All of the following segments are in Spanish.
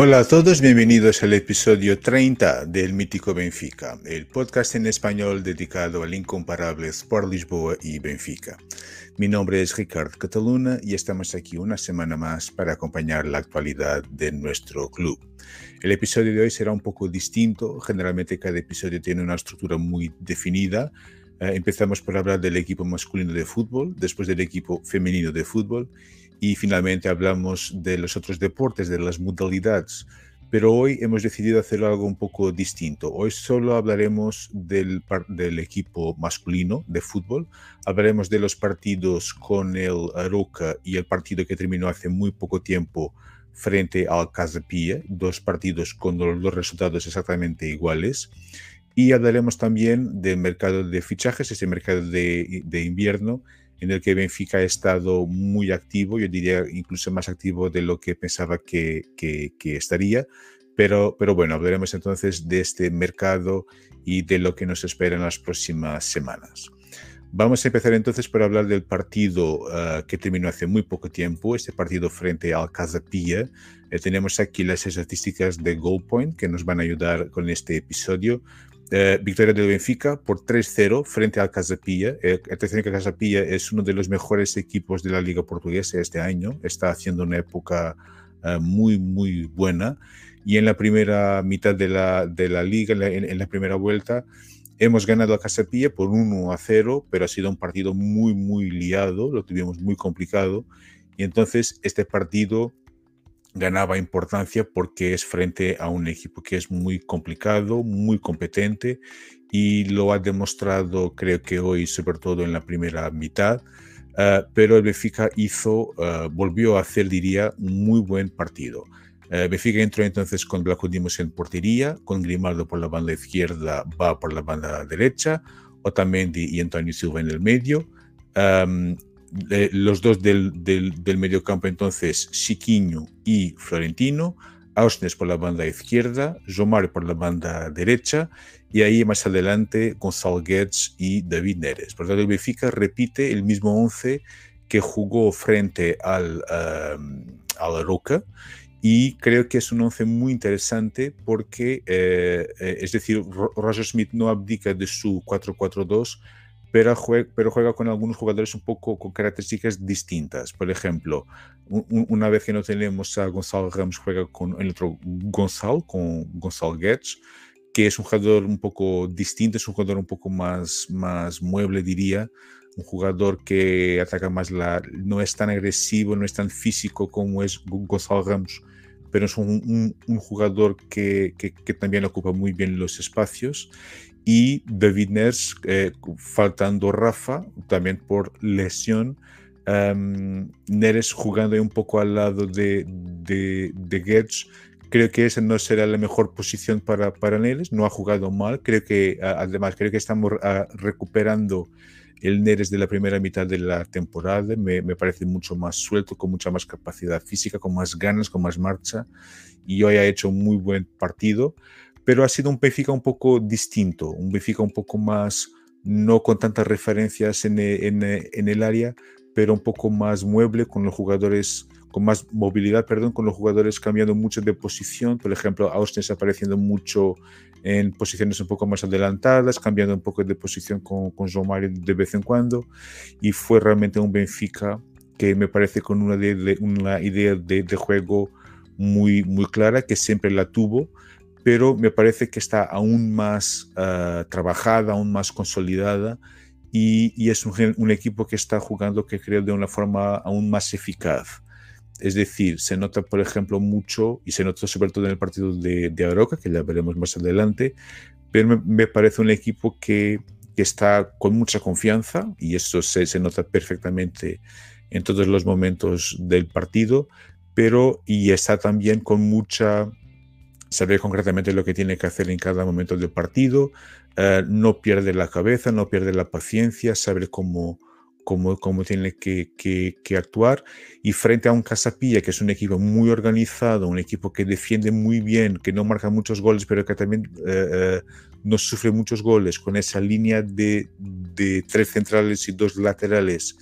Hola a todos, bienvenidos al episodio 30 del Mítico Benfica, el podcast en español dedicado al incomparable Sport Lisboa y Benfica. Mi nombre es Ricardo Cataluna y estamos aquí una semana más para acompañar la actualidad de nuestro club. El episodio de hoy será un poco distinto, generalmente cada episodio tiene una estructura muy definida. Eh, empezamos por hablar del equipo masculino de fútbol, después del equipo femenino de fútbol y finalmente hablamos de los otros deportes, de las modalidades. Pero hoy hemos decidido hacer algo un poco distinto. Hoy solo hablaremos del, equipo masculino de fútbol, hablaremos de los partidos con el Aroca y el partido que terminó hace muy poco tiempo frente al Casapía, dos partidos con los dos resultados exactamente iguales. Y hablaremos también del mercado de fichajes, ese mercado de invierno en el que Benfica ha estado muy activo, yo diría incluso más activo de lo que pensaba que, estaría. Pero, pero bueno, hablaremos entonces de este mercado y de lo que nos espera en las próximas semanas. Vamos a empezar entonces por hablar del partido uh, que terminó hace muy poco tiempo, este partido frente al Casapía. Eh, tenemos aquí las estadísticas de Goal Point que nos van a ayudar con este episodio. Eh, victoria del Benfica por 3-0 frente al Casapilla. Eh, atención que Casapilla es uno de los mejores equipos de la Liga Portuguesa este año. Está haciendo una época eh, muy, muy buena. Y en la primera mitad de la, de la liga, en, la primera vuelta, hemos ganado a Casapilla por 1 0, pero ha sido un partido muy, muy liado. Lo tuvimos muy complicado. Y entonces este partido ganaba importancia porque es frente a un equipo que es muy complicado, muy competente y lo ha demostrado creo que hoy, sobre todo en la primera mitad. Uh, pero el Benfica hizo, uh, volvió a hacer, diría, un muy buen partido. Uh, entró entonces con Dimos en portería, con Grimaldo por la banda izquierda, va por la banda derecha, Otamendi y Antonio Silva en el medio. Los dos del, del, mediocampo entonces, Chiquinho y Florentino, Ausnes por la banda izquierda, Jomar por la banda derecha y ahí más adelante Gonzalo Guedes y David Neres. Por lo tanto, el Benfica repite el mismo 11 que jugó frente al, um, a Roca y creo que es un 11 muy interesante porque, eh, eh, es decir, Roger Smith no abdica de su 4-4-2, pero juega, pero juega con algunos jugadores un poco con características distintas. Por ejemplo, una vez que no tenemos a Gonzalo Ramos, juega con el otro Gonzalo, con Gonzalo Guedes, que es un jugador un poco distinto, es un jugador un poco más, más mueble, diría. Un jugador que ataca más la. no es tan agresivo, no es tan físico como es Gonzalo Ramos, pero es un, un, jugador que, que, que, también ocupa muy bien los espacios y David Ners, eh, faltando Rafa, también por lesión. Um, Neres jugando un poco al lado de, de, de Creo que esa no será la mejor posición para, para Neres. No ha jugado mal. Creo que, además, creo que estamos recuperando el Neres de la primera mitad de la temporada. Me, parece mucho más suelto, con mucha más capacidad física, con más ganas, con más marcha. Y hoy ha hecho un muy buen partido pero ha sido un Benfica un poco distinto, un Benfica un poco más, no con tantas referencias en, en, el área, pero un poco más mueble, con los jugadores, con más movilidad, perdón, con los jugadores cambiando mucho de posición, por ejemplo, Austin apareciendo mucho en posiciones un poco más adelantadas, cambiando un poco de posición con, con João de vez en cuando, y fue realmente un Benfica que me parece con una, una idea de, juego muy, muy clara, que siempre la tuvo, pero me parece que está aún más uh, trabajada, aún más consolidada y, y es un, un, equipo que está jugando, que creo, de una forma aún más eficaz. Es decir, se nota, por ejemplo, mucho, y se nota sobre todo en el partido de, de Aroca, que ya veremos más adelante, pero me, parece un equipo que, está con mucha confianza, y eso se, nota perfectamente en todos los momentos del partido, pero y está también con mucha saber concretamente lo que tiene que hacer en cada momento del partido, uh, no pierde la cabeza, no pierde la paciencia, saber cómo, cómo, cómo tiene que, que, actuar. Y frente a un Casapilla, que es un equipo muy organizado, un equipo que defiende muy bien, que no marca muchos goles, pero que también eh, no sufre muchos goles, con esa línea de, de tres centrales y dos laterales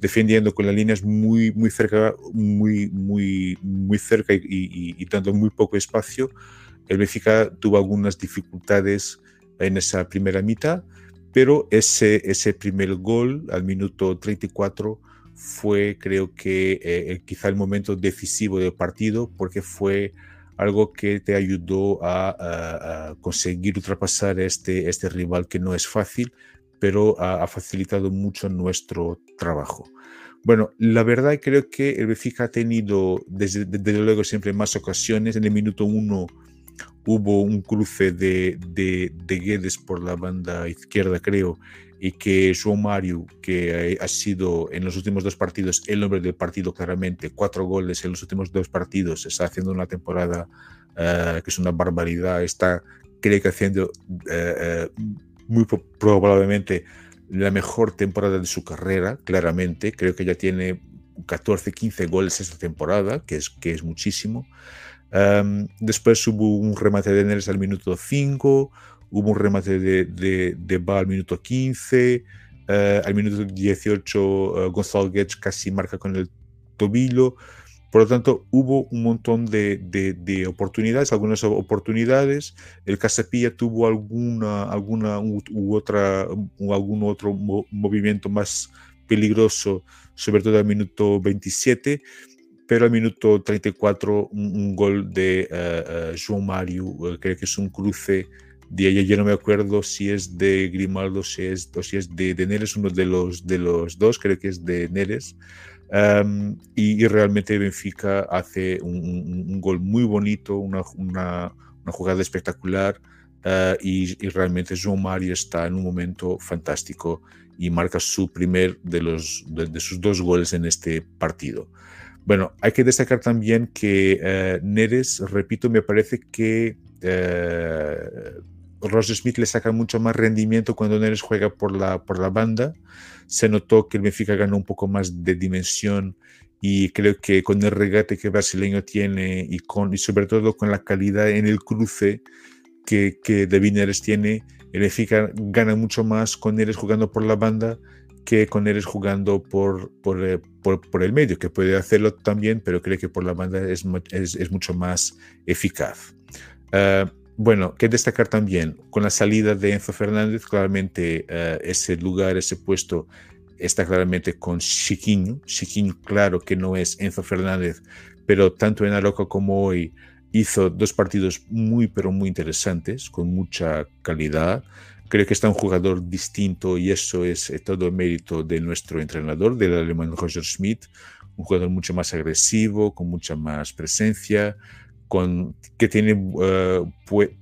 defendiendo con las líneas muy, muy cerca, muy, muy, muy cerca y, dando muy poco espacio, el Benfica tuvo algunas dificultades en esa primera mitad, pero ese, ese primer gol al minuto 34 fue creo que eh, quizá el momento decisivo del partido porque fue algo que te ayudó a, conseguir ultrapasar este, este rival que no es fácil, pero ha, facilitado mucho nuestro trabajo. Bueno, la verdad creo que el Benfica ha tenido desde, desde luego siempre más ocasiones. En el minuto uno hubo un cruce de, de, de, Guedes por la banda izquierda, creo, y que João Mario, que ha sido en los últimos dos partidos el hombre del partido claramente, cuatro goles en los últimos dos partidos, está haciendo una temporada eh, que es una barbaridad, está creo que haciendo uh, muy probablemente la mejor temporada de su carrera, claramente. Creo que ya tiene 14, 15 goles esta temporada, que es, que es muchísimo. Después hubo un remate de Neres al minuto 5, hubo un remate de, de, de Ba al minuto 15, eh, al minuto 18 uh, Gonzalo Guedes casi marca con el tobillo. Por lo tanto, hubo un montón de, de, oportunidades, algunas oportunidades. El Casapilla tuvo alguna, alguna u, otra, u algún otro movimiento más peligroso, sobre todo al minuto 27, pero al minuto 34 un, gol de uh, João Mario, uh, creo que es un cruce de ella, yo no me acuerdo si es de Grimaldo si es, o si es de, de Neres, uno de los, de los dos, creo que es de Neres y, realmente Benfica hace un, gol muy bonito, una, una, jugada espectacular y, realmente João Mario está en un momento fantástico y marca su primer de, los, de, sus dos goles en este partido. Bueno, hay que destacar también que eh, Neres, repito, me parece que eh, Ross Smith le saca mucho más rendimiento cuando Neres juega por la, por la banda. Se notó que el Benfica ganó un poco más de dimensión y creo que con el regate que brasileño tiene y, con, y sobre todo con la calidad en el cruce que, que David Neres tiene, el Benfica gana mucho más con Neres jugando por la banda que con Neres jugando por, por, eh, por, el medio, que puede hacerlo también, pero creo que por la banda es, es, es mucho más eficaz. Uh, bueno, que destacar también, con la salida de Enzo Fernández, claramente uh, ese lugar, ese puesto está claramente con Chiquinho. Chiquinho, claro que no es Enzo Fernández, pero tanto en Aroca como hoy hizo dos partidos muy, pero muy interesantes, con mucha calidad. Creo que está un jugador distinto y eso es eh, todo mérito de nuestro entrenador, del alemán Roger Schmidt, un jugador mucho más agresivo, con mucha más presencia, con, que, tiene, eh,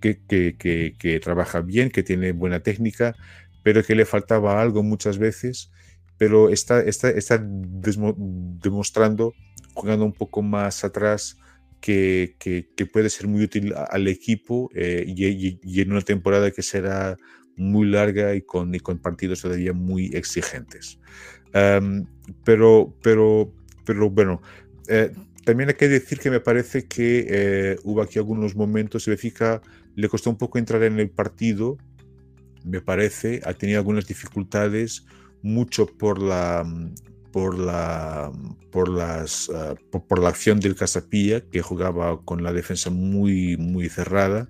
que, que, que, trabaja bien, que tiene buena técnica, pero que le faltaba algo muchas veces, pero está, está, está demostrando, jugando un poco más atrás, que, puede ser muy útil al equipo eh, y, en una temporada que será muy larga y con, y con partidos todavía muy exigentes. pero, pero, pero bueno, eh, también hay que decir que me parece que eh, hubo aquí algunos momentos, Benfica le costó un poco entrar en el partido, me parece, ha tenido algunas dificultades, mucho por la por la por las por, por, la acción del Casapilla que jugaba con la defensa muy muy cerrada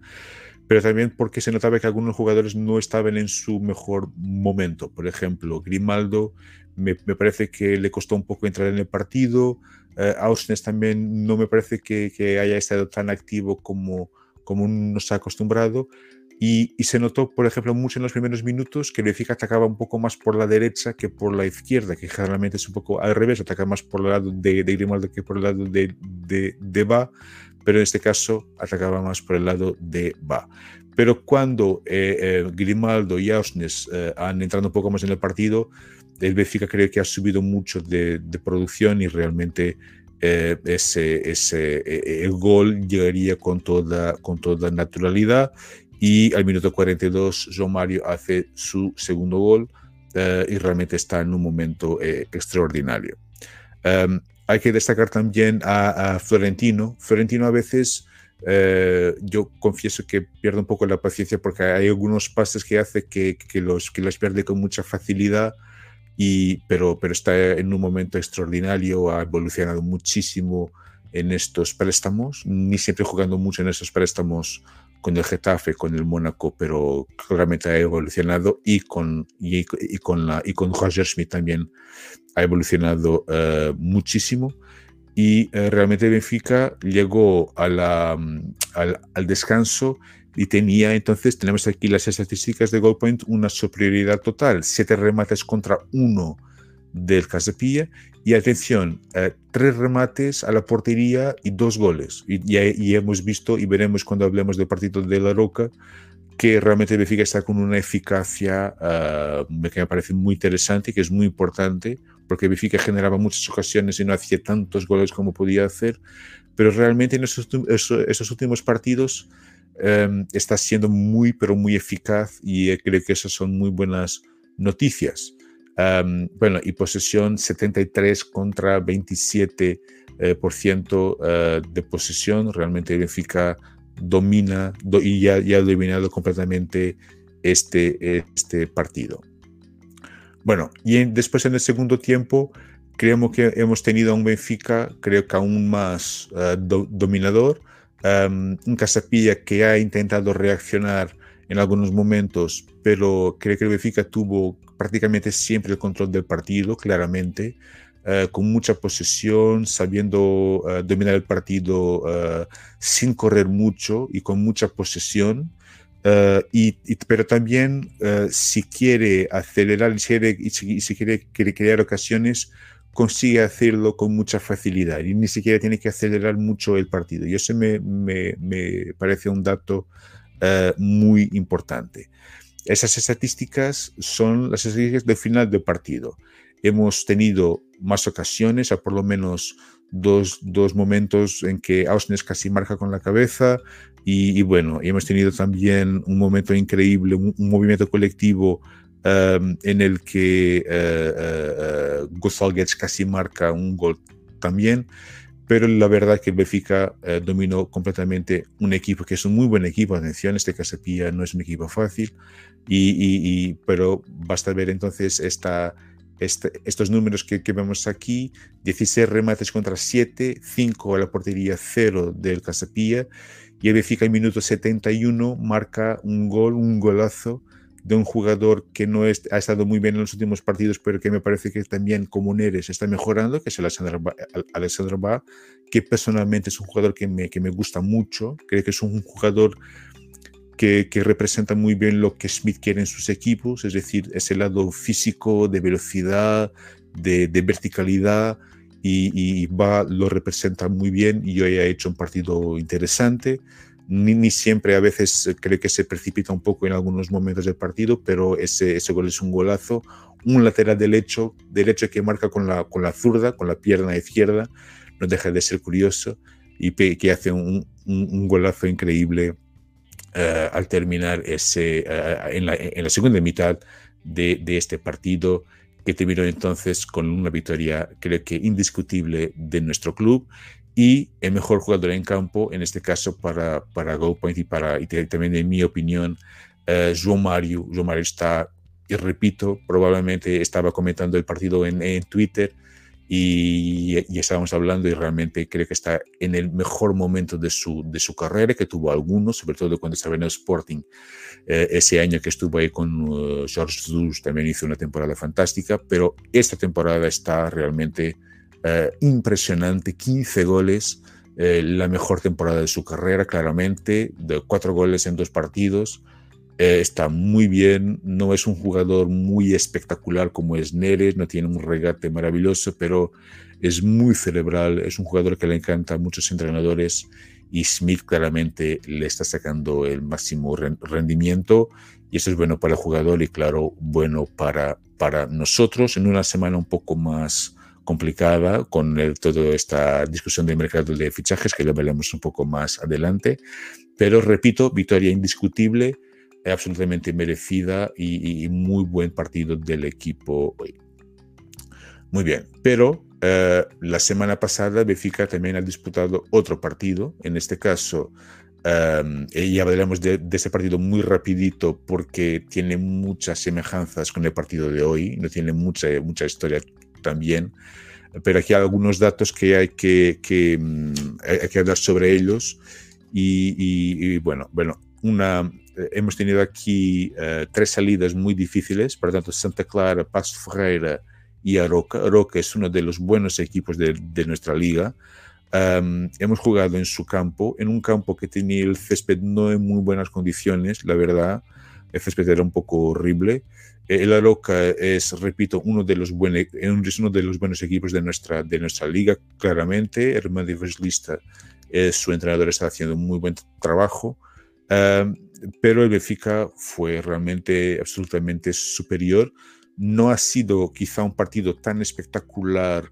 pero también porque se notaba que algunos jugadores no estaban en su mejor momento. Por ejemplo Grimaldo me, me parece que le costó un poco entrar en el partido. Eh, Ausnes también no me parece que, haya estado tan activo como, como nos ha acostumbrado. Y, se notó, por ejemplo, mucho en los primeros minutos que Benfica atacaba un poco más por la derecha que por la izquierda, que generalmente es un poco al revés, ataca más por el lado de, de Grimaldo que por el lado de, de, de pero en este caso atacaba más por el lado de Ba. Pero cuando eh, eh, Grimaldo y Ausnes han entrado un poco más en el partido, el Benfica creo que ha subido mucho de, producción y realmente eh, ese, ese, e, el gol llegaría con toda, con toda naturalidad y al minuto 42 João Mario hace su segundo gol y realmente está en un momento extraordinario. Em, hay que destacar también a, Florentino. Florentino a veces, yo confieso que pierde un poco la paciencia porque hay algunos pases que hace que, que, los, que los pierde con mucha facilidad y, pero, pero está en un momento extraordinario, ha evolucionado muchísimo en estos préstamos, ni siempre jugando mucho en estos préstamos con el Getafe, con el Mónaco, pero claramente ha evolucionado y con, y, con, la, y con Roger Schmidt también ha evolucionado uh, muchísimo. Y uh, realmente Benfica llegó a la, mm, al, al descanso y tenía entonces, tenemos aquí las estadísticas de Goalpoint, una superioridad total, siete remates contra uno del Casapilla y atención, eh, tres remates a la portería y dos goles. Y, y, hemos visto y veremos cuando hablemos del partido de La Roca que realmente Benfica está con una eficacia uh, que me parece muy interesante y que es muy importante porque Benfica generaba muchas ocasiones y no hacía tantos goles como podía hacer, pero realmente en esos, esos últimos partidos Em, está siendo muy, pero muy eficaz y eh, creo que esas son muy buenas noticias. Bueno, y posesión 73 contra 27 eh, por ciento eh, de posesión. Realmente Benfica domina y ya, ha dominado completamente este, este partido. Bueno, y después en el segundo tiempo, creemos que hemos tenido un Benfica, creo que aún más dominador um, un Casapilla que ha intentado reaccionar en algunos momentos, pero creo que el Benfica tuvo prácticamente siempre el control del partido, claramente, uh, con mucha posesión, sabiendo uh, dominar el partido uh, sin correr mucho y con mucha posesión. Y, y, pero también si quiere acelerar si quiere, y si, si quiere, quiere crear ocasiones, consigue hacerlo con mucha facilidad y ni siquiera tiene que acelerar mucho el partido. Y eso me, me, me parece un dato uh, muy importante. Esas estadísticas son las estadísticas del final del partido. Hemos tenido más ocasiones, a por lo menos dos, dos momentos en que Ausnes casi marca con la cabeza y, y bueno, hemos tenido también un momento increíble, un, un movimiento colectivo um, en el que uh, uh, casi marca un gol también, pero la verdad que el Benfica uh, dominó completamente un equipo que es un muy buen equipo, atención, este Casapilla no es un equipo fácil, y, y, y pero basta ver entonces esta, este, estos números que, que, vemos aquí, 16 remates contra 7, 5 a la portería 0 del Casapilla, y el Benfica en minuto 71 marca un gol, un golazo, de un jugador que no es, ha estado muy bien en los últimos partidos, pero que me parece que también como Neres está mejorando, que es Alessandro Ba, Alessandro ba que personalmente es un jugador que me, que me gusta mucho, creo que es un jugador que, que, representa muy bien lo que Smith quiere en sus equipos, es decir, ese lado físico, de velocidad, de, de verticalidad, y, y, va lo representa muy bien y hoy ha hecho un partido interesante ni, siempre a veces eh, creo que se precipita un poco en algunos momentos del partido, pero ese, ese gol es un golazo. Un lateral derecho, derecho que marca con la, con la zurda, con la pierna izquierda, no deja de ser curioso y que hace un, un, golazo increíble uh, al terminar ese, uh, en, la, en, la, segunda mitad de, de este partido que terminó entonces con una victoria creo que indiscutible de nuestro club y el mejor jugador en campo, en este caso para, para GoPoint y, para, y también en mi opinión, uh, João Mario. João Mario está, y repito, probablemente estaba comentando el partido en, en Twitter y, y, estábamos hablando y realmente creo que está en el mejor momento de su, de su carrera, que tuvo algunos, sobre todo cuando estaba en el Sporting. Eh, ese año que estuvo ahí con uh, George Jesus también hizo una temporada fantástica, pero esta temporada está realmente eh, impresionante, 15 goles, eh, la mejor temporada de su carrera, claramente, de cuatro goles en dos partidos. Eh, está muy bien, no es un jugador muy espectacular como es Neres, no tiene un regate maravilloso, pero es muy cerebral, es un jugador que le encanta a muchos entrenadores y Smith claramente le está sacando el máximo rendimiento y eso es bueno para el jugador y claro, bueno para, para nosotros en una semana un poco más complicada con el, toda esta discusión del mercado de fichajes, que lo veremos un poco más adelante. Pero repito, victoria indiscutible absolutamente merecida y, muy buen partido del equipo hoy. Muy bien, pero eh, la semana pasada Benfica también ha disputado otro partido, en este caso, um, y hablaremos de, ese partido muy rapidito porque tiene muchas semejanzas con el partido de hoy, no tiene mucha, mucha historia también, pero aquí hay algunos datos que hay que, que, mm, hay que hablar sobre ellos y, bueno, bueno, una, eh, hemos tenido aquí uh, tres salidas muy difíciles, por tanto Santa Clara, Paso Ferreira y Aroca. Aroca es uno de los buenos equipos de, nuestra liga. Hemos jugado en su campo, en un campo que tenía el césped no en muy buenas condiciones, la verdad. Césped era un poco horrible. Eh, el Aroca es, repito, uno de los, buen, es uno de los buenos equipos de nuestra, de nuestra liga, claramente. Hermano Lista, es, su entrenador, está haciendo un muy buen trabajo. Pero el Benfica fue realmente absolutamente superior. No ha sido quizá un partido tan espectacular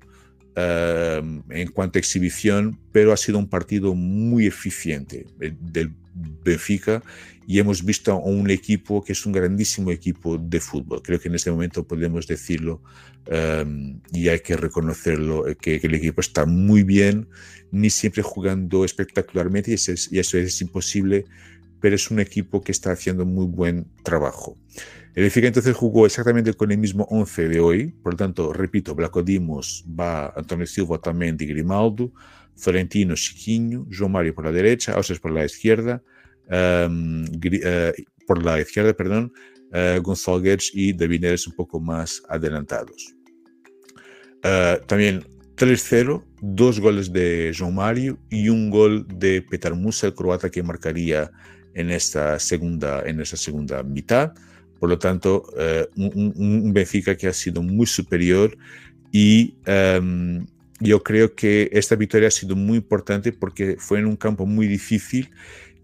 en cuanto a exhibición, pero ha sido un partido muy eficiente del Benfica y hemos visto un equipo que es un grandísimo equipo de fútbol. Creo que en este momento podemos decirlo um, y hay que reconocerlo, eh, que, el equipo está muy bien, ni siempre jugando espectacularmente y eso es, y imposible pero es un equipo que está haciendo muy buen trabajo. El Benfica entonces jugó exactamente con el mismo 11 de hoy, por lo tanto, repito, Blanco Dimos va Antonio Silva, Otamendi, Grimaldo, Florentino, Chiquinho, João Mario por la derecha, Ausas por la izquierda, um, uh, por la izquierda, perdón, uh, Gonzalo Guedes y David Neres un poco más adelantados. Uh, también 3-0, dos goles de João Mario y un gol de Petar Musa, el croata que marcaría en esta segunda, en esta segunda mitad. Por lo tanto, eh, un, un, Benfica que ha sido muy superior y um, yo creo que esta victoria ha sido muy importante porque fue en un campo muy difícil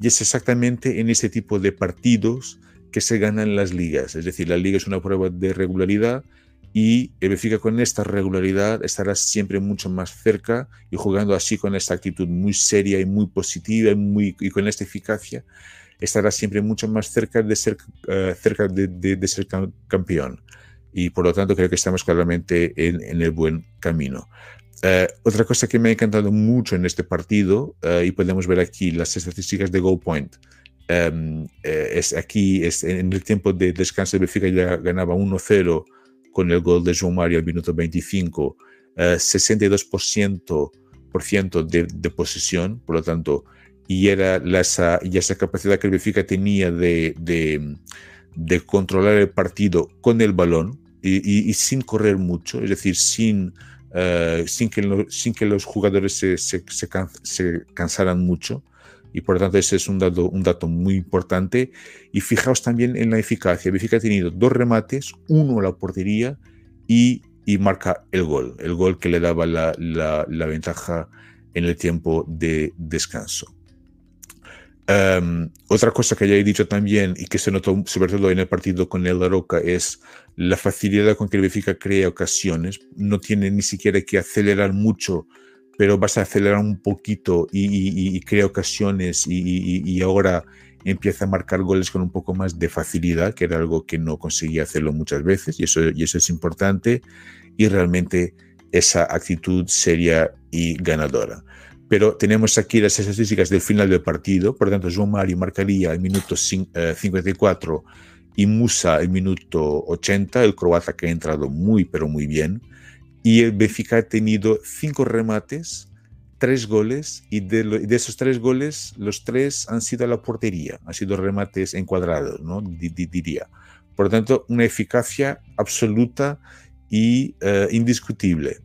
y es exactamente en este tipo de partidos que se ganan las ligas. Es decir, la liga es una prueba de regularidad y el Benfica con esta regularidad estará siempre mucho más cerca y jugando así con esta actitud muy seria y muy positiva y, muy, y con esta eficacia estará siempre mucho más cerca de ser, uh, cerca de, de, de, ser campeón. Y por lo tanto creo que estamos claramente en, en el buen camino. Uh, otra cosa que me ha encantado mucho en este partido, uh, y podemos ver aquí las estadísticas de Goal Point, um, es aquí es en el tiempo de descanso de Benfica ya ganaba 1-0 con el gol de João Mario al minuto 25, 62% por ciento de, de posesión, por lo tanto, y era la, esa, y esa capacidad que el Benfica tenía de, de, de controlar el partido con el balón y, y, y, sin correr mucho, es decir, sin, uh, sin, que, sin que los jugadores se, se, se, can, se, cansaran mucho. Y por lo tanto ese es un dato, un dato muy importante. Y fijaos también en la eficacia. Benfica ha tenido dos remates, uno a la portería y, y marca el gol, el gol que le daba la, la, la ventaja en el tiempo de descanso. Um, otra cosa que ya he dicho también y que se notó sobre todo en el partido con el Roca es la facilidad con que el Benfica crea ocasiones. No tiene ni siquiera que acelerar mucho, pero vas a acelerar un poquito y, y, y crea ocasiones y, y, ahora empieza a marcar goles con un poco más de facilidad, que era algo que no conseguía hacerlo muchas veces y eso, y eso es importante y realmente esa actitud seria y ganadora pero tenemos aquí las estadísticas del final del partido, por lo tanto, João Mario marcaría el minuto 54 eh, y Musa el minuto 80, el croata que ha entrado muy, pero muy bien, y el Benfica ha tenido cinco remates, tres goles, y de, de esos tres goles, los tres han sido a la portería, han sido remates encuadrados, ¿no? diría. Por lo tanto, una eficacia absoluta y uh, indiscutible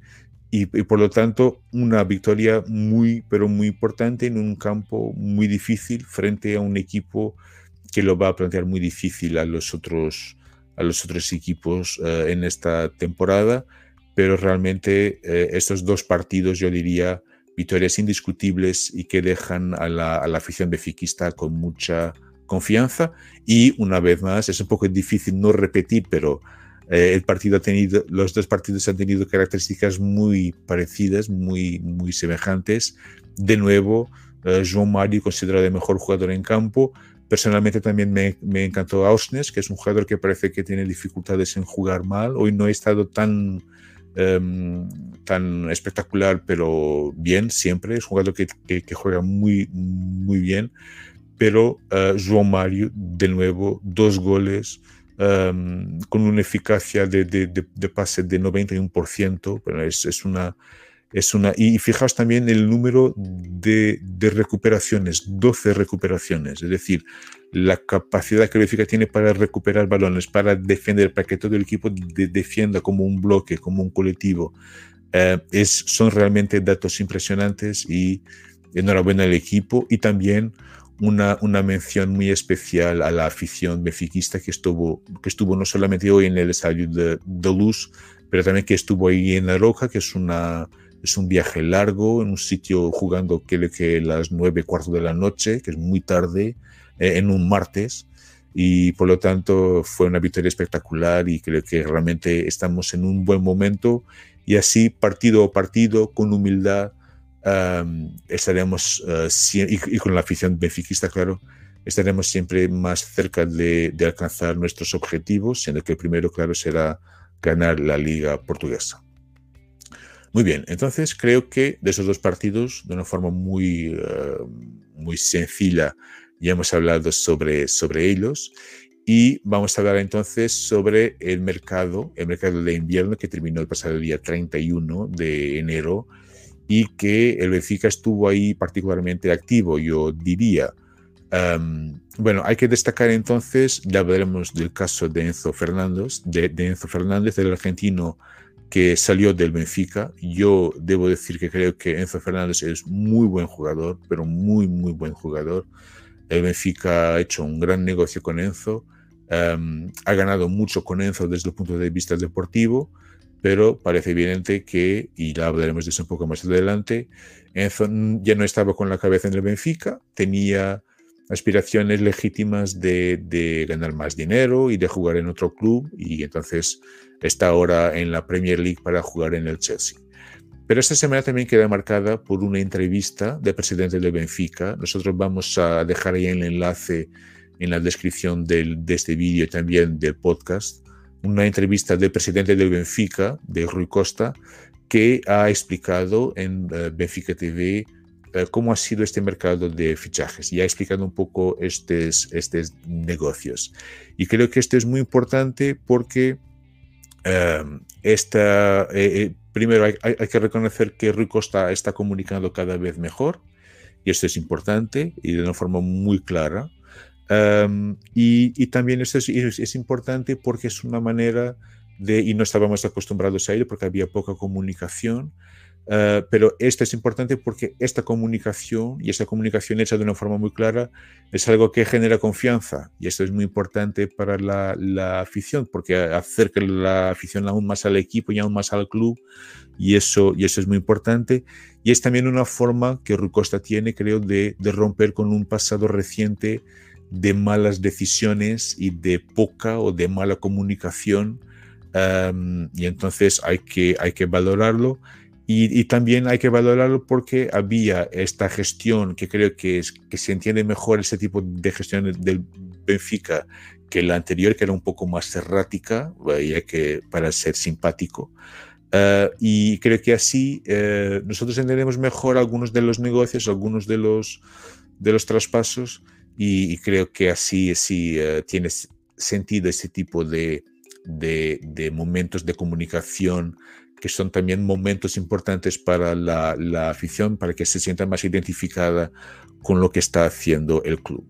y, por lo tanto una victoria muy, pero muy importante en un campo muy difícil frente a un equipo que lo va a plantear muy difícil a los otros, a los otros equipos uh, en esta temporada, pero realmente uh, estos dos partidos yo diría victorias indiscutibles y que dejan a la, a la afición con mucha confianza. Y una vez más es un poco difícil no repetir, pero eh, el partido ha tenido, los dos partidos han tenido características muy parecidas, muy, muy semejantes. De nuevo, eh, João Mario considerado el mejor jugador en campo, personalmente también me, me, encantó Ausnes, que es un jugador que parece que tiene dificultades en jugar mal. Hoy no he estado tan, um, tan espectacular, pero bien siempre. Es un jugador que, que, que juega muy, muy bien. Pero uh, João Mario, de nuevo, dos goles. Um, con una eficacia de, de, de, de, pase de 91%, pero es, es una, es una, y fijaos también el número de, de, recuperaciones, 12 recuperaciones, es decir, la capacidad que Benfica tiene para recuperar balones, para defender, para que todo el equipo de, defienda como un bloque, como un colectivo. Eh, es, son realmente datos impresionantes y enhorabuena al equipo y también una, mención muy especial a la afición benfiquista que estuvo, que estuvo no solamente hoy en el estadio de, de Luz, pero también que estuvo ahí en La Roja, que es una es un viaje largo, en un sitio jugando que, que las nueve cuartos de la noche, que es muy tarde, eh, en un martes. Y por lo tanto fue una victoria espectacular y creo que realmente estamos en un buen momento. Y así, partido a partido, con humildad, um, estaremos, uh, y, y, con la afición benfiquista, claro, estaremos siempre más cerca de, de alcanzar nuestros objetivos, siendo que el primero, claro, será ganar la Liga Portuguesa. Muy bien, entonces creo que de esos dos partidos, de una forma muy, uh, muy sencilla, ya hemos hablado sobre, sobre ellos. Y vamos a hablar entonces sobre el mercado, el mercado de invierno que terminó el pasado día 31 de enero y que el Benfica estuvo ahí particularmente activo, yo diría. Um, bueno, hay que destacar entonces, ya hablaremos del caso de Enzo Fernández, de, de Enzo Fernández, el argentino que salió del Benfica. Yo debo decir que creo que Enzo Fernández es muy buen jugador, pero muy, muy buen jugador. El Benfica ha hecho un gran negocio con Enzo, um, ha ganado mucho con Enzo desde el punto de vista deportivo, pero parece evidente que, y ya hablaremos de eso un poco más adelante, Enzo ya no estaba con la cabeza en el Benfica, tenía aspiraciones legítimas de, ganar más dinero y de jugar en otro club y entonces está ahora en la Premier League para jugar en el Chelsea. Pero esta semana también queda marcada por una entrevista del presidente de Benfica. Nosotros vamos a dejar ahí el enlace en la descripción del, de este vídeo y también del podcast. Una entrevista del presidente del Benfica, de Rui Costa, que ha explicado en uh, Benfica TV uh, cómo ha sido este mercado de fichajes y ha explicado un poco estos, estos negocios. Y creo que esto es muy importante porque uh, esta, eh, primero hay, hay, hay, que reconocer que Rui Costa está comunicando cada vez mejor y esto es importante y de una forma muy clara. Um, y, y, también esto es, es, es, importante porque es una manera de, y no estábamos acostumbrados a ello porque había poca comunicación, Uh, pero esto es importante porque esta comunicación y esta comunicación hecha de una forma muy clara es algo que genera confianza y esto es muy importante para la, la, afición porque acerca la afición aún más al equipo y aún más al club y eso, y eso es muy importante. Y es también una forma que Rui Costa tiene creo de, de romper con un pasado reciente de malas decisiones y de poca o de mala comunicación y entonces hay que, hay que valorarlo y, también hay que valorarlo porque había esta gestión que creo que, es, que se entiende mejor ese tipo de gestión del Benfica que la anterior, que era un poco más errática, que para ser simpático. Uh, y creo que así uh, nosotros entendemos mejor algunos de los negocios, algunos de los, de los traspasos, y, y creo que así, así uh, tiene sentido ese tipo de, de, de momentos de comunicación que son también momentos importantes para la, la, afición, para que se sienta más identificada con lo que está haciendo el club.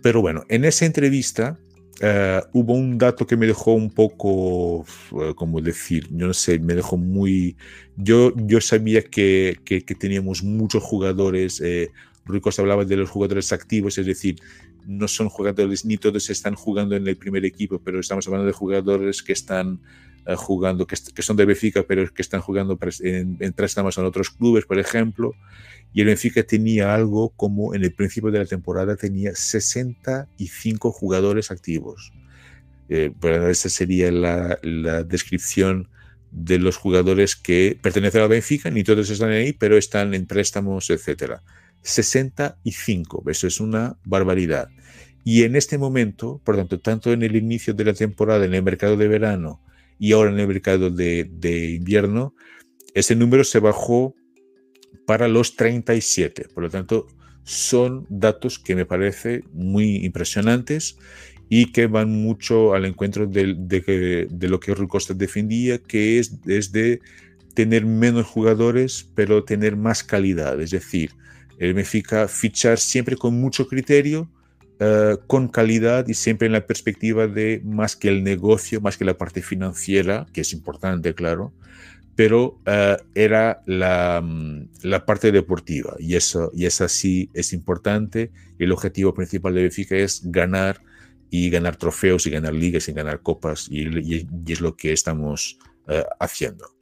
Pero bueno, en esa entrevista uh, hubo un dato que me dejó un poco, uh, como decir, yo no sé, me dejó muy... Yo, yo sabía que, que, que teníamos muchos jugadores, eh, Ricos hablaba de los jugadores activos, es decir, no son jugadores, ni todos están jugando en el primer equipo, pero estamos hablando de jugadores que están uh, jugando, que, que, son de Benfica, pero que están jugando en, en préstamos en otros clubes, por ejemplo. Y el Benfica tenía algo como en el principio de la temporada tenía 65 jugadores activos. Eh, bueno, esa sería la, la, descripción de los jugadores que pertenecen al Benfica, ni todos están ahí, pero están en préstamos, etcétera. 65, eso es una barbaridad. Y en este momento, por tanto, tanto en el inicio de la temporada, en el mercado de verano y ahora en el mercado de, invierno, ese número se bajó para los 37. Por lo tanto, son datos que me parece muy impresionantes y que van mucho al encuentro de, de, lo que Rui Costa defendía, que es, es, de tener menos jugadores, pero tener más calidad. Es decir, Benfica fichar siempre con mucho criterio, uh, con calidad y siempre en la perspectiva de más que el negocio, más que la parte financiera, que es importante, claro, pero uh, era la, la, parte deportiva y eso, y esa sí es importante. El objetivo principal de Benfica es ganar y ganar trofeos y ganar ligas y ganar copas y, y, es lo que estamos uh, haciendo.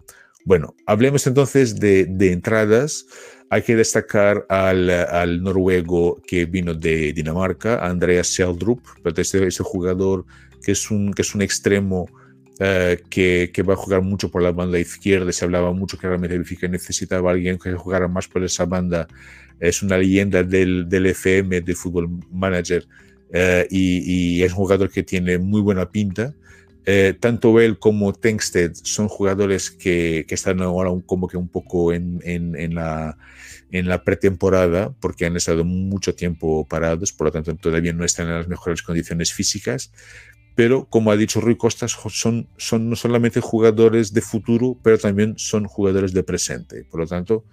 Bueno, hablemos entonces de, de entradas. Hay que destacar al, al, noruego que vino de Dinamarca, Andreas Seldrup, este, ese jugador que es un, que es un extremo Uh, que, que, va a jugar mucho por la banda izquierda. Se hablaba mucho que realmente Benfica necesitaba a alguien que jugara más por esa banda. Es una leyenda del, del FM, de Fútbol Manager, y, y, es un jugador que tiene muy buena pinta. Uh, tanto él como Tengsted son jugadores que, están ahora un, como que un poco en, la, pretemporada, porque han estado mucho tiempo parados, por lo tanto todavía no están en las mejores condiciones físicas, pero como ha dicho Rui Costas, son, no solamente jugadores de futuro, pero también son jugadores de presente. Por lo tanto,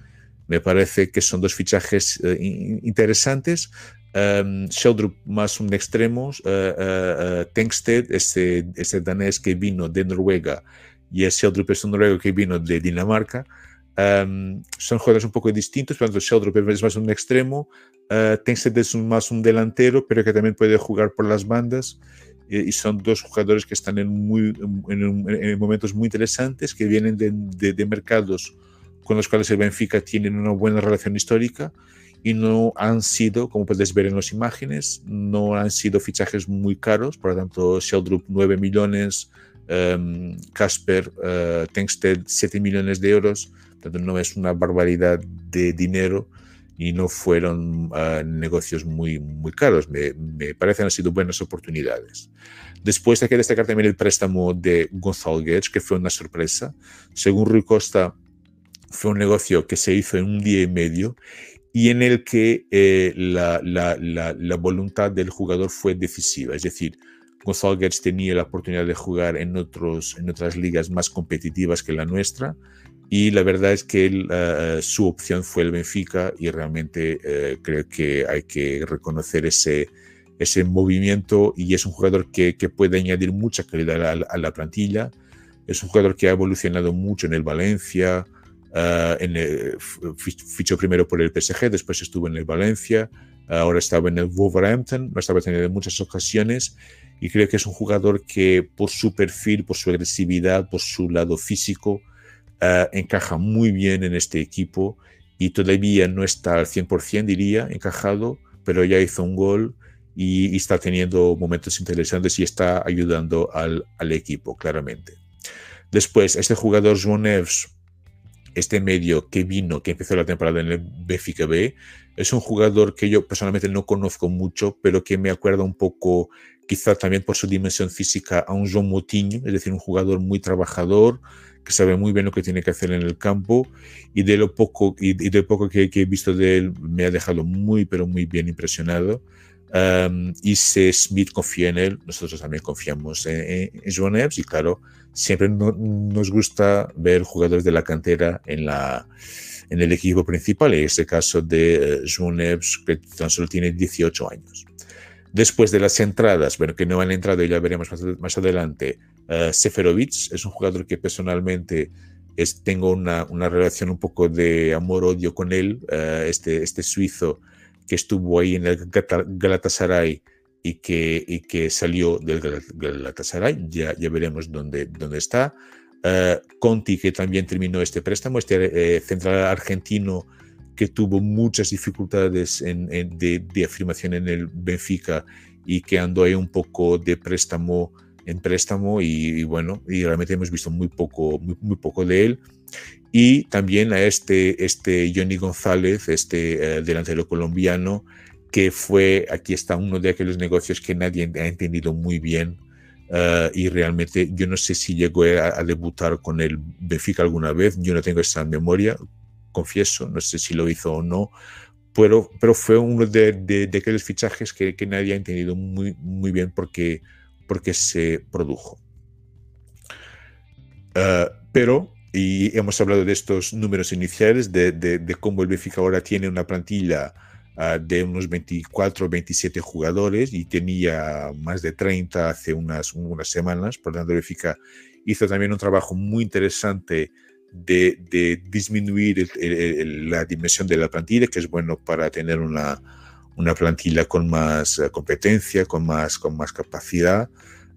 me parece que son dos fichajes uh, interesantes. Um, Sheldrup más un extremo, uh, uh, Tengsted, este, este danés que vino de Noruega, y el Sheldrup es un noruego que vino de Dinamarca. Um, son jugadores un poco distintos, por lo tanto, Sheldrup es más un extremo, uh, Tengsted es un, más un delantero, pero que también puede jugar por las bandas y son dos jugadores que están en, muy, en, en momentos muy interesantes, que vienen de, de, de, mercados con los cuales el Benfica tiene una buena relación histórica y no han sido, como puedes ver en las imágenes, no han sido fichajes muy caros, por lo tanto, Sheldrup 9 millones, um, Casper uh, Tengsted 7 millones de euros, tanto no es una barbaridad de dinero y no fueron uh, negocios muy, muy caros. Me, me, parecen han sido buenas oportunidades. Después hay que destacar también el préstamo de Gonzalo Guedes, que fue una sorpresa. Según Rui Costa, fue un negocio que se hizo en un día y medio y en el que eh, la, la, la, la, voluntad del jugador fue decisiva. Es decir, Gonzalo Guedes tenía la oportunidad de jugar en, otros, en otras ligas más competitivas que la nuestra y la verdad es que él, uh, su opción fue el Benfica y realmente uh, creo que hay que reconocer ese, ese movimiento y es un jugador que, que puede añadir mucha calidad a, a, la plantilla. Es un jugador que ha evolucionado mucho en el Valencia, el, fichó primero por el PSG, después estuvo en el Valencia, ahora estaba en el Wolverhampton, lo estaba teniendo en muchas ocasiones y creo que es un jugador que por su perfil, por su agresividad, por su lado físico, uh, encaja muy bien en este equipo y todavía no está al 100%, diría, encajado, pero ya hizo un gol y, está teniendo momentos interesantes y está ayudando al, equipo, claramente. Después, este jugador João Neves, este medio que vino, que empezó la temporada en el Benfica B, es un jugador que yo personalmente no conozco mucho, pero que me acuerda un poco, quizá también por su dimensión física, a un João Moutinho, es decir, un jugador muy trabajador, que sabe muy bien lo que tiene que hacer en el campo y de lo poco, y de poco que, que, he visto de él me ha dejado muy, pero muy bien impresionado. Um, y si Smith confía en él, nosotros también confiamos en, en, Joan Eves y claro, siempre no, nos gusta ver jugadores de la cantera en, la, en el equipo principal, en este caso de uh, Joan Eves, que tan solo tiene 18 años. Después de las entradas, bueno, que no han entrado y ya veremos más, más adelante, uh, Seferovic es un jugador que personalmente es, tengo una, una, relación un poco de amor-odio con él, uh, este, este suizo que estuvo ahí en el Galatasaray y que, y que salió del Galatasaray, ya, ya veremos dónde, dónde está. Uh, Conti, que también terminó este préstamo, este eh, central argentino que tuvo muchas dificultades en, en, de, afirmación en el Benfica y que andó ahí un poco de préstamo en préstamo y, y bueno, y realmente hemos visto muy poco, muy, poco de él. Y también a este, este Johnny González, este eh, delantero colombiano, que fue, aquí está uno de aquellos negocios que nadie ha entendido muy bien uh, y realmente yo no sé si llegó a, a, debutar con el Benfica alguna vez, yo no tengo esa memoria, confieso, no sé si lo hizo o no, pero, pero fue uno de, de, de aquellos fichajes que, que, nadie ha entendido muy, muy bien porque, porque se produjo. Uh, pero, y hemos hablado de estos números iniciales, de, de, de cómo el Benfica ahora tiene una plantilla uh, de unos 24 o 27 jugadores y tenía más de 30 hace unas, unas semanas. Por lo tanto, el Benfica hizo también un trabajo muy interesante de, de disminuir el, el, la dimensión de la plantilla, que es bueno para tener una, una plantilla con más uh, competencia, con más, con más capacidad.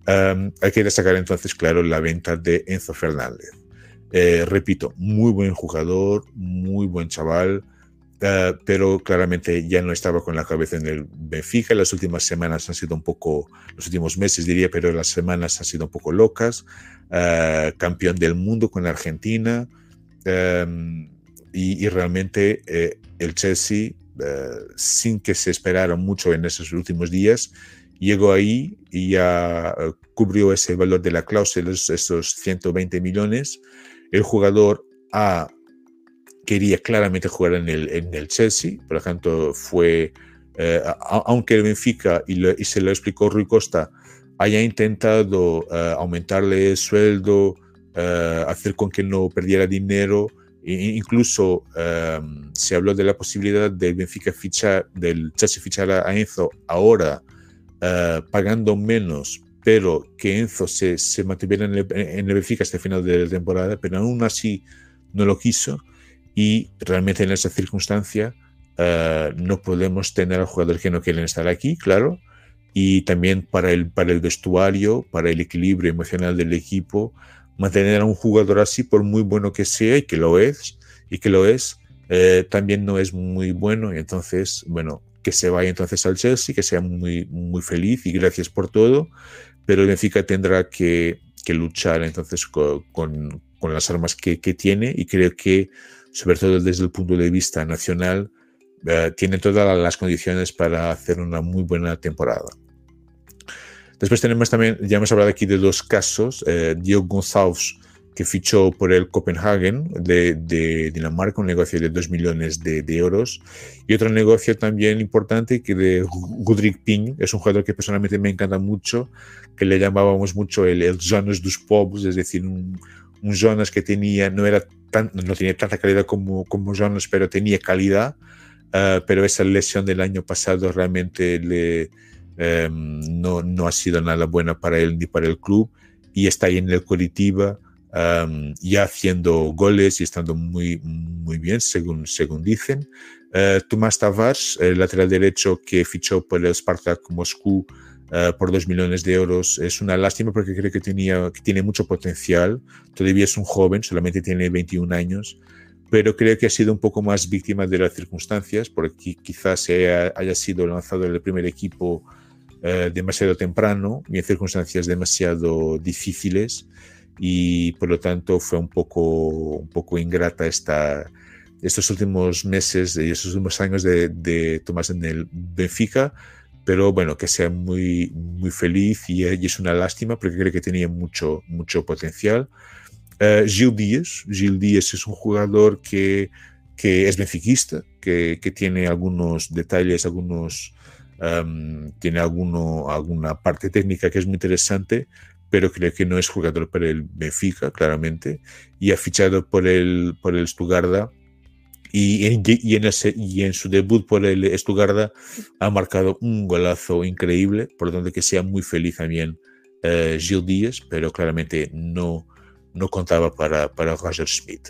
Um, hay que destacar entonces, claro, la venta de Enzo Fernández. Eh, repito, muy buen jugador, muy buen chaval, uh, pero claramente ya no estaba con la cabeza en el Benfica. Las últimas semanas han sido un poco, los últimos meses diría, pero las semanas han sido un poco locas. Uh, campeón del mundo con la Argentina um, y, y, realmente eh, el Chelsea, sin que se esperara mucho en esos últimos días, llegó ahí y ya eh, cubrió ese valor de la cláusula, esos 120 millones. El jugador quería claramente jugar en el, Chelsea, por lo tanto fue, eh, aunque el Benfica, y, se lo explicó Rui Costa, haya intentado eh, aumentarle el sueldo, eh, hacer con que no perdiera dinero, e incluso um, se habló de la posibilidad del Benfica fichar, del Chelsea fichar a Enzo ahora, uh, pagando menos, pero que Enzo se, se mantuviera en el, en el hasta el final de la temporada, pero aún así no lo quiso y realmente en esa circunstancia uh, no podemos tener a jugadores que no quieren estar aquí, claro, y también para el, para el vestuario, para el equilibrio emocional del equipo, mantener a un jugador así, por muy bueno que sea, y que lo es, y que lo es, eh, también no es muy bueno, y entonces, bueno, que se vaya entonces al Chelsea, que sea muy, muy feliz y gracias por todo, pero el Benfica tendrá que, luchar entonces con, las armas que, tiene y creo que, sobre todo desde el punto de vista nacional, uh, tiene todas las condiciones para hacer una muy buena temporada. Después tenemos también, ya hemos hablado aquí de dos casos, eh, Diego González que fichó por el Copenhagen de, de, Dinamarca, un negocio de 2 millones de, de, euros. Y otro negocio también importante que de Gudrik Ping, es un jugador que personalmente me encanta mucho, que le llamábamos mucho el, el Jonas dos Pobres, es decir, un, un Jonas que tenía, no, era tan, no tenía tanta calidad como, como Jonas, pero tenía calidad. Uh, pero esa lesión del año pasado realmente le, um, no, no ha sido nada buena para él ni para el club y está ahí en el Curitiba um, ya haciendo goles y estando muy, muy bien, según, según dicen. Uh, Tomás Tavares, el lateral derecho que fichó por el Spartak Moscú uh, por 2 millones de euros, es una lástima porque creo que, tenía, que tiene mucho potencial. Todavía es un joven, solamente tiene 21 años pero creo que ha sido un poco más víctima de las circunstancias, porque quizás haya sido lanzado en el primer equipo eh, demasiado temprano y en circunstancias demasiado difíciles y por lo tanto fue un poco, un poco ingrata esta, estos últimos meses y estos últimos años de, de Tomás en el Benfica, pero bueno, que sea muy, muy feliz y, y, es una lástima porque creo que tenía mucho, mucho potencial. Uh, Gil Díaz, Gil Díaz es un jugador que, que es benfiquista, que, que tiene algunos detalles, algunos, um, tiene alguno, alguna parte técnica que es muy interesante, pero creo que no es jugador para el Benfica, claramente, y ha fichado por el, por el Stuttgart y en, y, en ese, y en su debut por el Stuttgart ha marcado un golazo increíble, por lo tanto que sea muy feliz también uh, Gil Díaz, pero claramente no, no contaba para, para Roger Smith.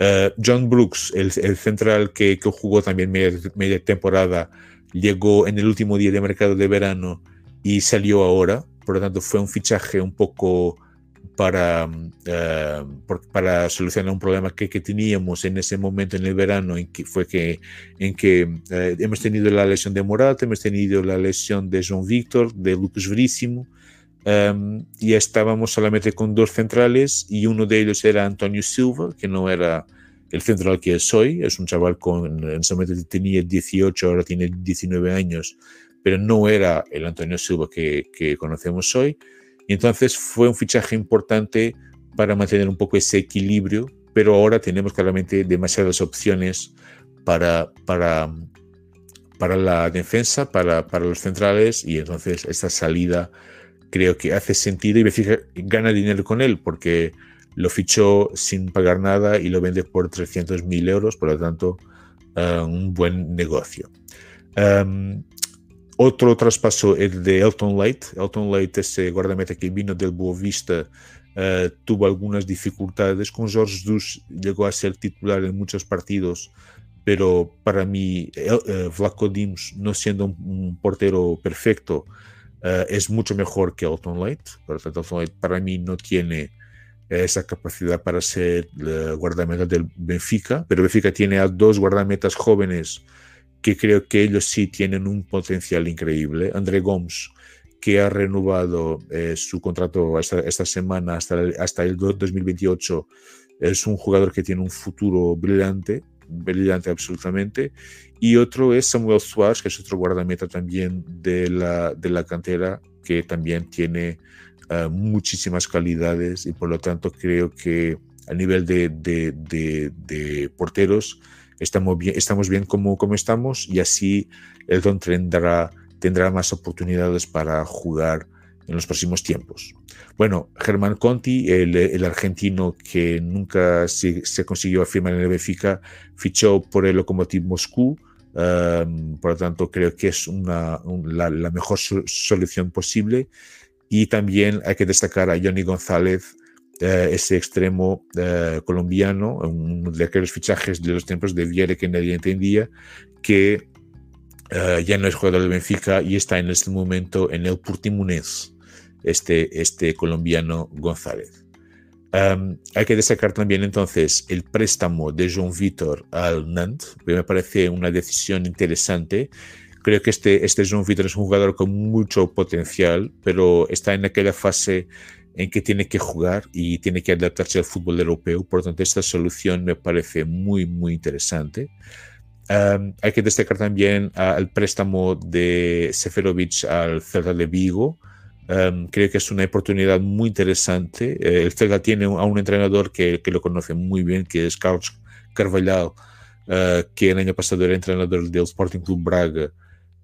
Uh, John Brooks, el, el central que, que, jugó también media, media temporada, llegó en el último día de mercado de verano y salió ahora, por lo tanto fue un fichaje un poco para, uh, para solucionar un problema que, que, teníamos en ese momento en el verano, en que fue que, en que uh, hemos tenido la lesión de Morata, hemos tenido la lesión de João Victor, de Lucas Veríssimo, um, y estábamos solamente con dos centrales y uno de ellos era Antonio Silva, que no era el central que soy. Es un chaval con, en ese momento tenía 18, ahora tiene 19 años, pero no era el Antonio Silva que, conocemos hoy. Y entonces fue un fichaje importante para mantener un poco ese equilibrio, pero ahora tenemos claramente demasiadas opciones para, para, para la defensa, para, para los centrales, y entonces esta salida creo que hace sentido y Benfica gana dinero con él porque lo fichó sin pagar nada y lo vende por 300.000 euros, por lo tanto, uh, un buen negocio. Um, otro traspaso es de Elton Light. Elton Light, ese guardameta que vino del Boavista, uh, tuvo algunas dificultades. Con Jorge Jesus llegó a ser titular en muchos partidos, pero para mí, el, uh, Vlaco no siendo un, portero perfecto, uh, es mucho mejor que Elton Light. Por lo tanto, Elton Light para mí no tiene esa capacidad para ser guardameta del Benfica, pero Benfica tiene a dos guardametas jóvenes que creo que ellos sí tienen un potencial increíble. André Gomes, que ha renovado eh, su contrato esta, esta semana hasta el, hasta el 2028, es un jugador que tiene un futuro brillante, brillante absolutamente. Y otro es Samuel Suárez, que es otro guardameta también de la, de la cantera, que también tiene uh, muchísimas calidades y por lo tanto creo que a nivel de, de, de, porteros estamos bien, estamos bien como, como estamos y así el Don tendrá, tendrá más oportunidades para jugar en los próximos tiempos. Bueno, Germán Conti, el, el argentino que nunca se, se, consiguió firmar en el Benfica, fichó por el Lokomotiv Moscú, um, por lo tanto creo que es una, un, la, la, mejor solución posible. Y también hay que destacar a Johnny González, eh, ese extremo eh, colombiano, uno de aquellos fichajes de los tiempos de Viere que nadie entendía, que eh, ya no es jugador del Benfica y está en este momento en el Portimonense, este, este colombiano González. Um, hay que destacar también entonces el préstamo de João Vitor al Nantes, que me parece una decisión interesante. Creo que este, este João Vitor es un jugador con mucho potencial, pero está en aquella fase en que tiene que jugar y tiene que adaptarse al fútbol europeo. Por lo tanto, esta solución me parece muy, muy interesante. Hay que destacar también al préstamo de Seferovic al Celta de Vigo. Creo que es una oportunidad muy interesante. Eh, el Celta tiene a un entrenador que, que, lo conoce muy bien, que es Carlos Carvalhal, uh, que el año pasado era entrenador del Sporting Club Braga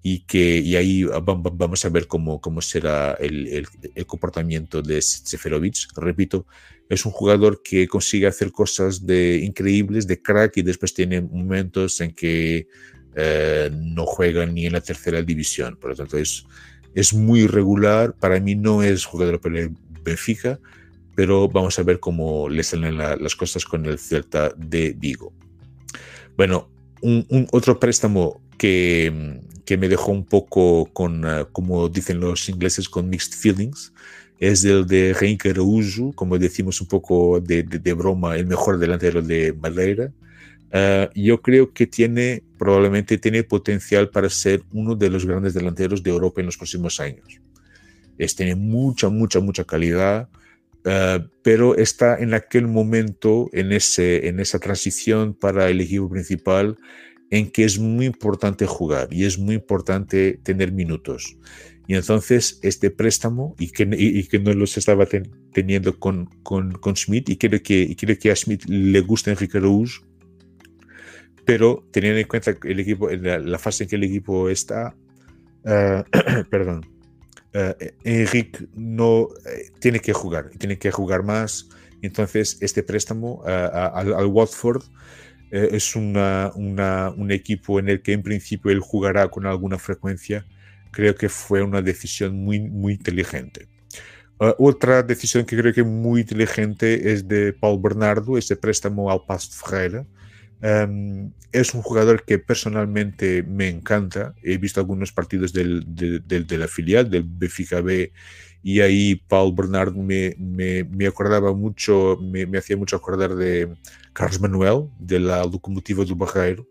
y que y ahí vamos a ver cómo, cómo será el, el, el, comportamiento de Seferovic. Repito, es un jugador que consigue hacer cosas de increíbles, de crack, y después tiene momentos en que eh, no juega ni en la tercera división. Por lo tanto, es, es muy regular. Para mí no es jugador para el Benfica, pero vamos a ver cómo le salen la, las cosas con el Celta de Vigo. Bueno, un, un otro préstamo que, que me dejó un poco con, uh, como dicen los ingleses, con mixed feelings, es el de Reinke como decimos un poco de, de, de, broma, el mejor delantero de Madeira. Uh, yo creo que tiene, probablemente tiene potencial para ser uno de los grandes delanteros de Europa en los próximos años. Es, tiene mucha, mucha, mucha calidad, uh, pero está en aquel momento, en, ese, en esa transición para el equipo principal, en que es muy importante jugar y es muy importante tener minutos. Y entonces este préstamo, y que, y, que no los estaba ten, teniendo con, con, con, Schmidt, y creo, que, y que a Schmidt le gusta Enrique Rouge, pero teniendo en cuenta el equipo, la, la fase en que el equipo está, uh, perdón, uh, Enrique no uh, tiene que jugar, tiene que jugar más. Entonces este préstamo al Watford eh, es una, un equipo en el que en principio él jugará con alguna frecuencia, creo que fue una decisión muy, muy inteligente. Uh, otra decisión que creo que muy inteligente es de Paul Bernardo, ese préstamo al Pasto Ferreira. Um, es un jugador que personalmente me encanta. He visto algunos partidos del, de, de, de, la filial, del Benfica B, y ahí Paul Bernardo me, me, me acordaba mucho, me, me, hacía mucho acordar de Carlos Manuel, de la locomotiva do Barreiro.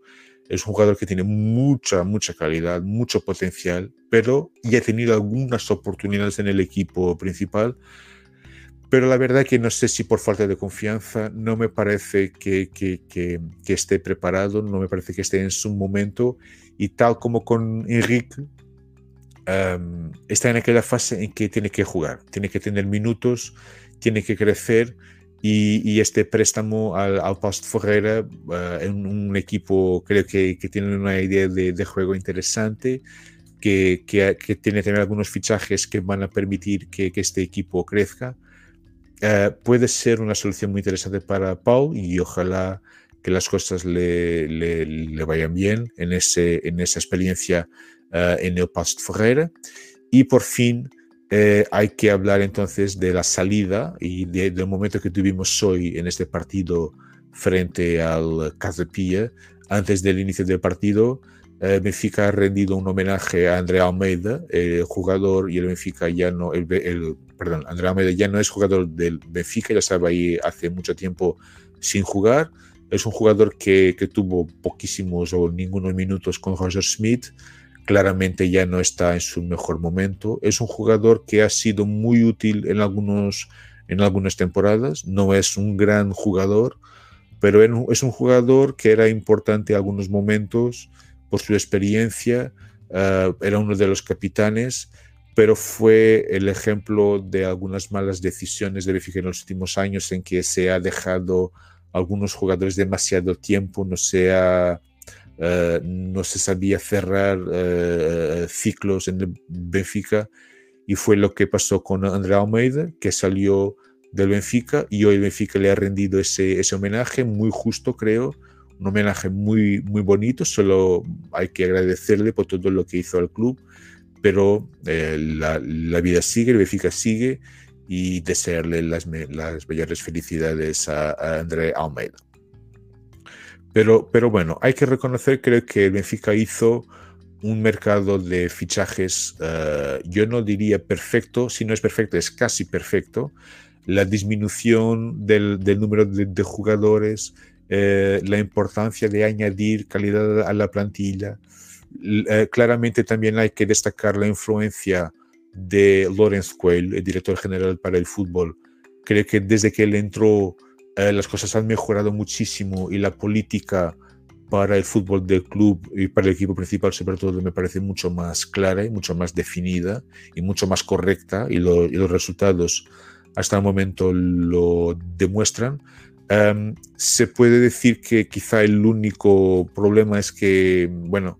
Es un jugador que tiene mucha, mucha calidad, mucho potencial, pero ya ha tenido algunas oportunidades en el equipo principal, pero la verdad que no sé si por falta de confianza, no me parece que, que, que, esté preparado, no me parece que esté en su momento y tal como con Enrique, um, está en aquella fase en que tiene que jugar, tiene que tener minutos, tiene que crecer y, y este préstamo al, al Post Ferreira uh, en un equipo creo que, que tiene una idea de, de juego interesante. Que, que, que, tiene también algunos fichajes que van a permitir que, este equipo crezca. Uh, puede ser una solución muy interesante para Paul y ojalá que las cosas le, le, le vayan bien en, ese, en esa experiencia uh, en el Past Ferreira. Y por fin eh, hay que hablar entonces de la salida y de, del momento que tuvimos hoy en este partido frente al Casapilla. Antes del inicio del partido, eh, Benfica ha rendido un homenaje a André Almeida, el jugador, y el Benfica ya no, el, perdón, André Almeida ya no es jugador del Benfica, ya estaba ahí hace mucho tiempo sin jugar. Es un jugador que, que tuvo poquísimos o ningunos minutos con Roger Smith. Claramente ya no está en su mejor momento. Es un jugador que ha sido muy útil en, algunos, en algunas temporadas. No es un gran jugador, pero es un jugador que era importante en algunos momentos por su experiencia. Uh, era uno de los capitanes pero fue el ejemplo de algunas malas decisiones de Benfica en los últimos años en que se ha dejado algunos jugadores demasiado tiempo, no se, ha, uh, no se sabía cerrar uh, ciclos en el Benfica y fue lo que pasó con André Almeida, que salió del Benfica y hoy el Benfica le ha rendido ese, ese homenaje, muy justo creo, un homenaje muy, muy bonito, solo hay que agradecerle por todo lo que hizo al club pero eh, la, la, vida sigue, el Benfica sigue y desearle las, las mayores felicidades a, André Almeida. Pero, pero bueno, hay que reconocer, creo que el Benfica hizo un mercado de fichajes, uh, yo no diría perfecto, si no es perfecto, es casi perfecto. La disminución del, del número de, de jugadores, eh, la importancia de añadir calidad a la plantilla, eh, claramente también hay que destacar la influencia de Lawrence Quayle, el director general para el fútbol. Creo que desde que él entró eh, las cosas han mejorado muchísimo y la política para el fútbol del club y para el equipo principal sobre todo me parece mucho más clara y mucho más definida y mucho más correcta y, lo, y los resultados hasta el momento lo demuestran. Um, se puede decir que quizá el único problema es que, bueno,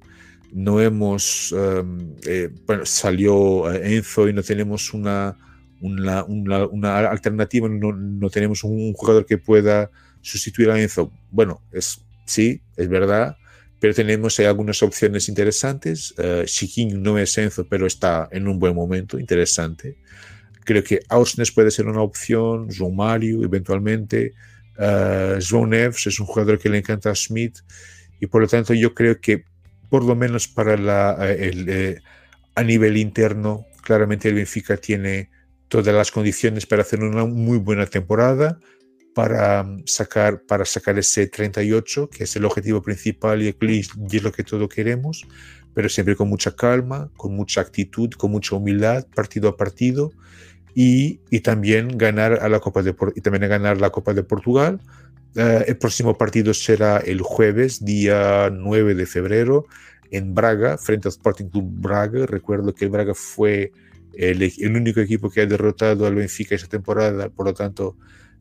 no hemos, um, eh, bueno, salió eh, Enzo y no tenemos una, una, alternativa, no, tenemos un jugador que pueda sustituir a Enzo. Bueno, es, sí, es verdad, pero tenemos algunas opciones interesantes. Uh, no es Enzo, pero está en un buen momento, interesante. Creo que Ausnes puede ser una opción, João Mario eventualmente. Uh, Neves es un jugador que le encanta a Smith y por lo tanto yo creo que por lo menos para eh, el, eh, a nivel interno, claramente el Benfica tiene todas las condiciones para hacer una muy buena temporada, para mm, sacar, para sacar ese 38, que es el objetivo principal y, es lo que todos queremos, pero siempre con mucha calma, con mucha actitud, con mucha humildad, partido a partido, y, y también ganar a la Copa de y también ganar la Copa de Portugal, Uh, el próximo partido será el jueves, día 9 de febrero, en Braga, frente al Sporting Club Braga. Recuerdo que Braga fue el, el, único equipo que ha derrotado al Benfica esta temporada, por lo tanto,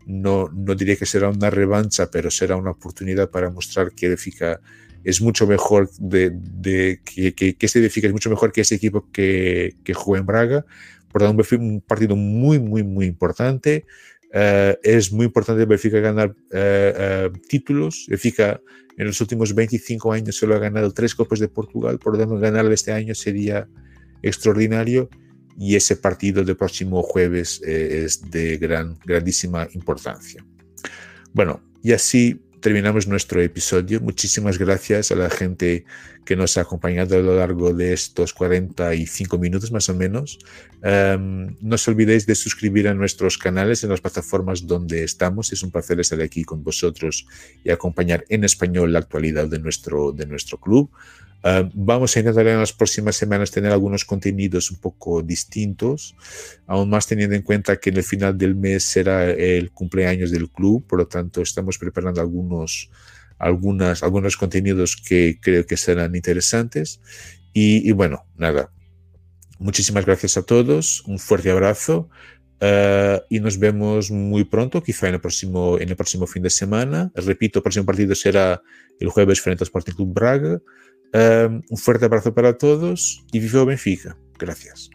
no, no diría que será una revancha, pero será una oportunidad para mostrar que el Benfica es mucho mejor de, de que, que, que, este Benfica es mucho mejor que ese equipo que, que en Braga. Por lo tanto, un partido muy, muy, muy importante. Uh, es muy importante Benfica ganar uh, uh, títulos. Benfica en los últimos 25 años solo ha ganado tres Copas de Portugal, por lo tanto ganarlo este año sería extraordinario y ese partido del próximo jueves es de gran, grandísima importancia. Bueno, y así terminamos nuestro episodio. Muchísimas gracias a la gente que nos ha acompañado a lo largo de estos 45 minutos más o menos. Um, no os olvidéis de suscribir a nuestros canales en las plataformas donde estamos. Es un placer estar aquí con vosotros y acompañar en español la actualidad de nuestro, de nuestro club. Uh, vamos a intentar en las próximas semanas tener algunos contenidos un poco distintos, aún más teniendo en cuenta que en el final del mes será el cumpleaños del club, por lo tanto estamos preparando algunos, algunas, algunos contenidos que creo que serán interesantes. Y, y bueno, nada, muchísimas gracias a todos, un fuerte abrazo. Uh, y nos vemos muy pronto, quizá en el, próximo, en el próximo fin de semana. Repito, el próximo partido será el jueves frente al Sporting Club Braga. Um, un fuerte abrazo para todos y viva Benfica. Gracias.